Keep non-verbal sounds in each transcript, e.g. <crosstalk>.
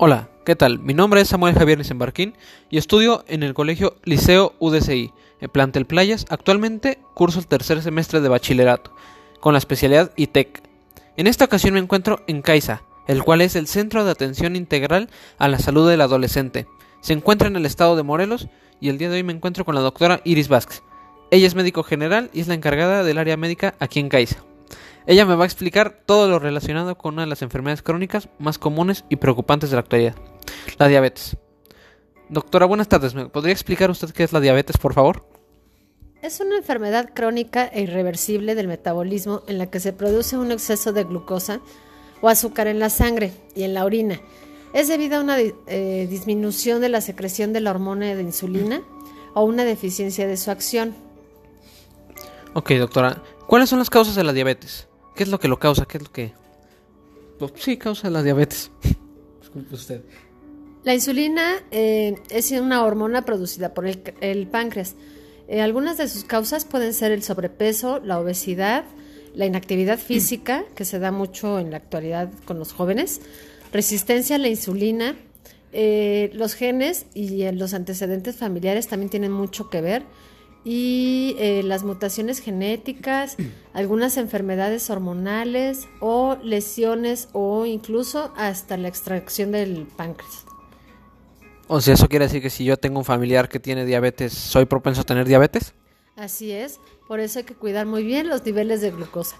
Hola, ¿qué tal? Mi nombre es Samuel Javier Nisembarquín y estudio en el colegio Liceo UDCI, en Plantel Playas. Actualmente curso el tercer semestre de bachillerato, con la especialidad ITEC. En esta ocasión me encuentro en CAISA, el cual es el Centro de Atención Integral a la Salud del Adolescente. Se encuentra en el estado de Morelos y el día de hoy me encuentro con la doctora Iris Vázquez. Ella es médico general y es la encargada del área médica aquí en CAISA. Ella me va a explicar todo lo relacionado con una de las enfermedades crónicas más comunes y preocupantes de la actualidad, la diabetes. Doctora, buenas tardes. ¿Me podría explicar usted qué es la diabetes, por favor? Es una enfermedad crónica e irreversible del metabolismo en la que se produce un exceso de glucosa o azúcar en la sangre y en la orina. Es debido a una eh, disminución de la secreción de la hormona de insulina o una deficiencia de su acción. Ok, doctora. ¿Cuáles son las causas de la diabetes? ¿Qué es lo que lo causa? ¿Qué es lo que...? Pues, sí, causa la diabetes. <laughs> Disculpe usted. La insulina eh, es una hormona producida por el, páncreas. Eh, algunas de sus causas pueden ser el sobrepeso, la obesidad, la inactividad física, <clears throat> que se da mucho en la actualidad con los jóvenes, resistencia a la insulina, eh, los genes y los antecedentes familiares también tienen mucho que ver y eh, las mutaciones genéticas, <clears throat> algunas enfermedades hormonales o lesiones o incluso hasta la extracción del páncreas. O sea, ¿eso quiere decir que si yo tengo un familiar que tiene diabetes, soy propenso a tener diabetes? Así es, por eso hay que cuidar muy bien los niveles de glucosa.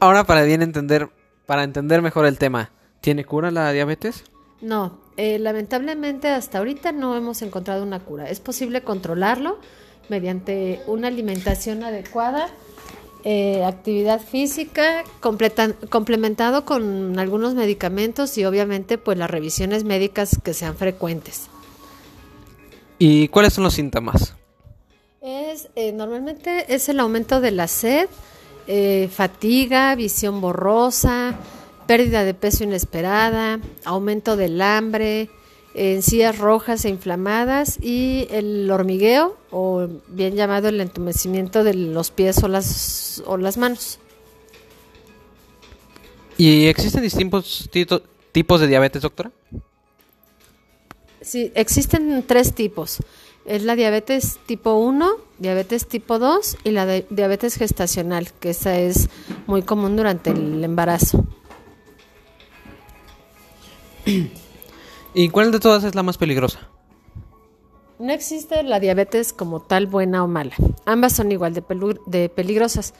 Ahora para bien entender, para entender mejor el tema, ¿tiene cura la diabetes? No, eh, lamentablemente hasta ahorita no hemos encontrado una cura. Es posible controlarlo mediante una alimentación adecuada, eh, actividad física, complementado con algunos medicamentos y obviamente pues las revisiones médicas que sean frecuentes. ¿Y cuáles son los síntomas? Es eh, normalmente es el aumento de la sed, fatiga, visión borrosa, pérdida de peso inesperada, aumento del hambre, encías rojas e inflamadas y el hormigueo o bien llamado el entumecimiento de los pies o las, o las manos. ¿Y existen distintos tipos de diabetes, doctora? Sí, existen tres tipos. Es la diabetes tipo 1, diabetes tipo 2 y la diabetes gestacional, que esa es muy común durante el embarazo. <clears throat> ¿Y cuál de todas es la más peligrosa? No existe la diabetes como tal buena o mala. Ambas son igual de, peligrosas,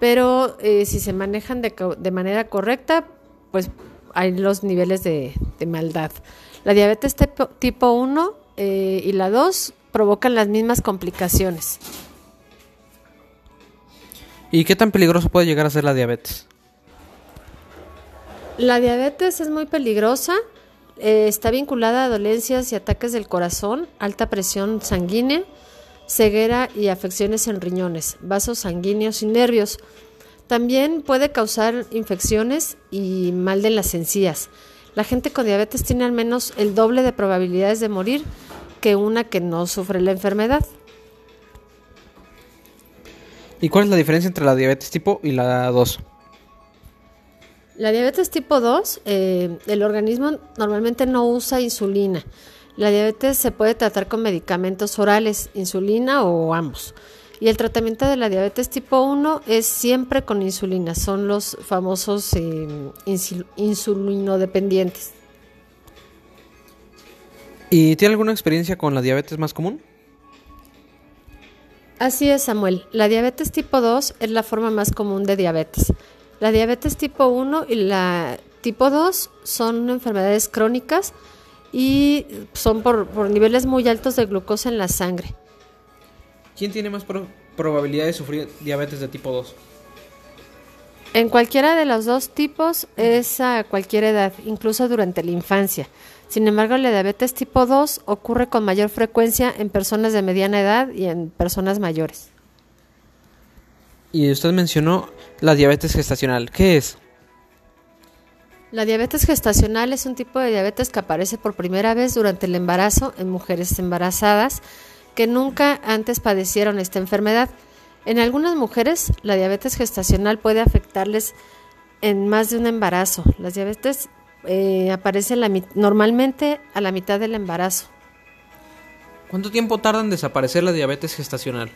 pero eh, si se manejan de, manera correcta, pues hay los niveles de, maldad. La diabetes tipo, 1 eh, y la 2 provocan las mismas complicaciones. ¿Y qué tan peligroso puede llegar a ser la diabetes? La diabetes es muy peligrosa. Eh, está vinculada a dolencias y ataques del corazón, alta presión sanguínea, ceguera y afecciones en riñones, vasos sanguíneos y nervios. También puede causar infecciones y mal de las encías. La gente con diabetes tiene al menos el doble de probabilidades de morir que una que no sufre la enfermedad. ¿Y cuál es la diferencia entre la diabetes tipo y la 2? La diabetes tipo 2, eh, el organismo normalmente no usa insulina. La diabetes se puede tratar con medicamentos orales, insulina o ambos. Y el tratamiento de la diabetes tipo 1 es siempre con insulina, son los famosos eh, insulinodependientes. ¿Y tiene alguna experiencia con la diabetes más común? Así es, Samuel. La diabetes tipo 2 es la forma más común de diabetes. La diabetes tipo 1 y la tipo 2 son enfermedades crónicas y son por, niveles muy altos de glucosa en la sangre. ¿Quién tiene más probabilidad de sufrir diabetes de tipo 2? En cualquiera de los dos tipos es a cualquier edad, incluso durante la infancia. Sin embargo, la diabetes tipo 2 ocurre con mayor frecuencia en personas de mediana edad y en personas mayores. Y usted mencionó la diabetes gestacional. ¿Qué es? La diabetes gestacional es un tipo de diabetes que aparece por primera vez durante el embarazo en mujeres embarazadas que nunca antes padecieron esta enfermedad. En algunas mujeres, la diabetes gestacional puede afectarles en más de un embarazo. La diabetes eh, aparece la normalmente a la mitad del embarazo. ¿Cuánto tiempo tarda en desaparecer la diabetes gestacional?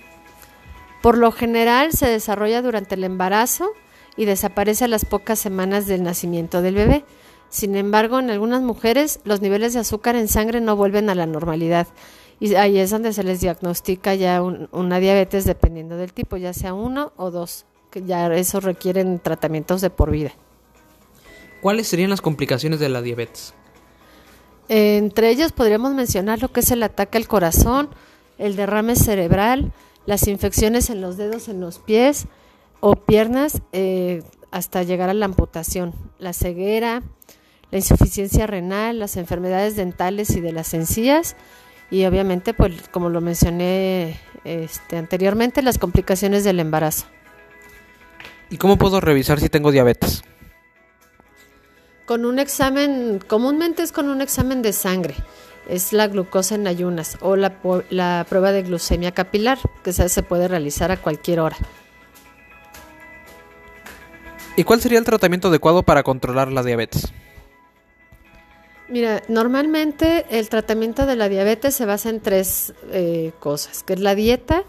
Por lo general se desarrolla durante el embarazo y desaparece a las pocas semanas del nacimiento del bebé. Sin embargo, en algunas mujeres los niveles de azúcar en sangre no vuelven a la normalidad y ahí es donde se les diagnostica ya una diabetes dependiendo del tipo, ya sea uno o dos, que ya eso requieren tratamientos de por vida. ¿Cuáles serían las complicaciones de la diabetes? entre ellos podríamos mencionar lo que es el ataque al corazón, el derrame cerebral, las infecciones en los dedos, en los pies o piernas, eh, hasta llegar a la amputación, la ceguera, la insuficiencia renal, las enfermedades dentales y de las encías y obviamente, pues como lo mencioné este, anteriormente, las complicaciones del embarazo. ¿Y cómo puedo revisar si tengo diabetes? Con un examen, comúnmente es con un examen de sangre, es la glucosa en ayunas o la, la prueba de glucemia capilar, que se puede realizar a cualquier hora. ¿Y cuál sería el tratamiento adecuado para controlar la diabetes? Mira, normalmente el tratamiento de la diabetes se basa en tres eh, cosas, que es la dieta,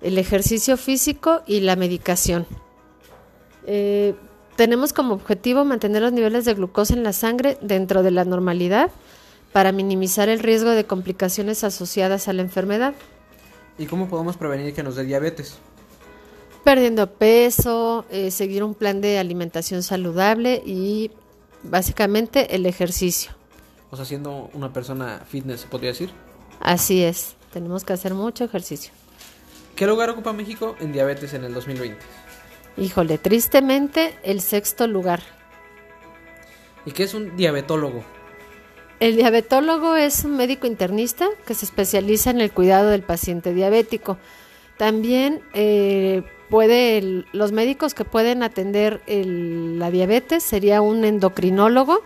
el ejercicio físico y la medicación. Eh, tenemos como objetivo mantener los niveles de glucosa en la sangre dentro de la normalidad para minimizar el riesgo de complicaciones asociadas a la enfermedad. ¿Y cómo podemos prevenir que nos dé diabetes? Perdiendo peso, eh, seguir un plan de alimentación saludable y básicamente el ejercicio. O sea, siendo una persona fitness, ¿se podría decir? Así es, tenemos que hacer mucho ejercicio. ¿Qué lugar ocupa México en diabetes en el 2020? Híjole, tristemente el sexto lugar. ¿Y qué es un diabetólogo? El diabetólogo es un médico internista que se especializa en el cuidado del paciente diabético. También eh, puede, los médicos que pueden atender la diabetes sería un endocrinólogo,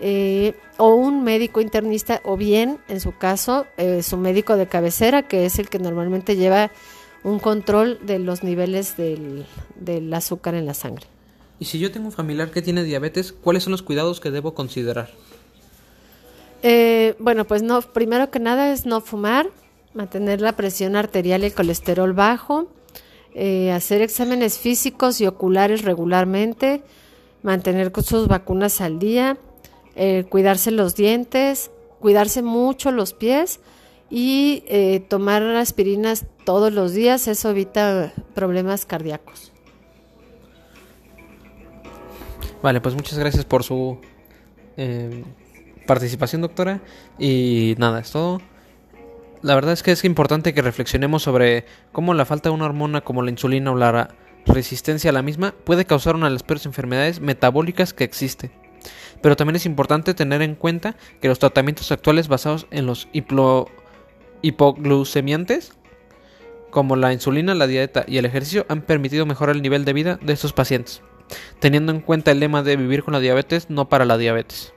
eh, o un médico internista o bien, en su caso, eh, su médico de cabecera, que es el que normalmente lleva un control de los niveles del, azúcar en la sangre. Y si yo tengo un familiar que tiene diabetes, ¿cuáles son los cuidados que debo considerar? Eh, bueno, pues no, primero que nada es no fumar, mantener la presión arterial y el colesterol bajo, hacer exámenes físicos y oculares regularmente, mantener sus vacunas al día, eh, cuidarse los dientes, cuidarse mucho los pies y eh, tomar aspirinas todos los días, eso evita problemas cardíacos. Vale, pues muchas gracias por su eh, participación, doctora. Y nada, es todo. La verdad es que es importante que reflexionemos sobre cómo la falta de una hormona como la insulina o la resistencia a la misma puede causar una de las peores enfermedades metabólicas que existe pero también es importante tener en cuenta que los tratamientos actuales basados en los hipoglucemiantes, como la insulina, la dieta y el ejercicio, han permitido mejorar el nivel de vida de estos pacientes, teniendo en cuenta el lema de vivir con la diabetes, no para la diabetes.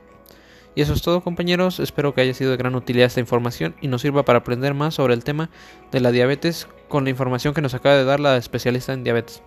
Y eso es todo compañeros, espero que haya sido de gran utilidad esta información y nos sirva para aprender más sobre el tema de la diabetes con la información que nos acaba de dar la especialista en diabetes.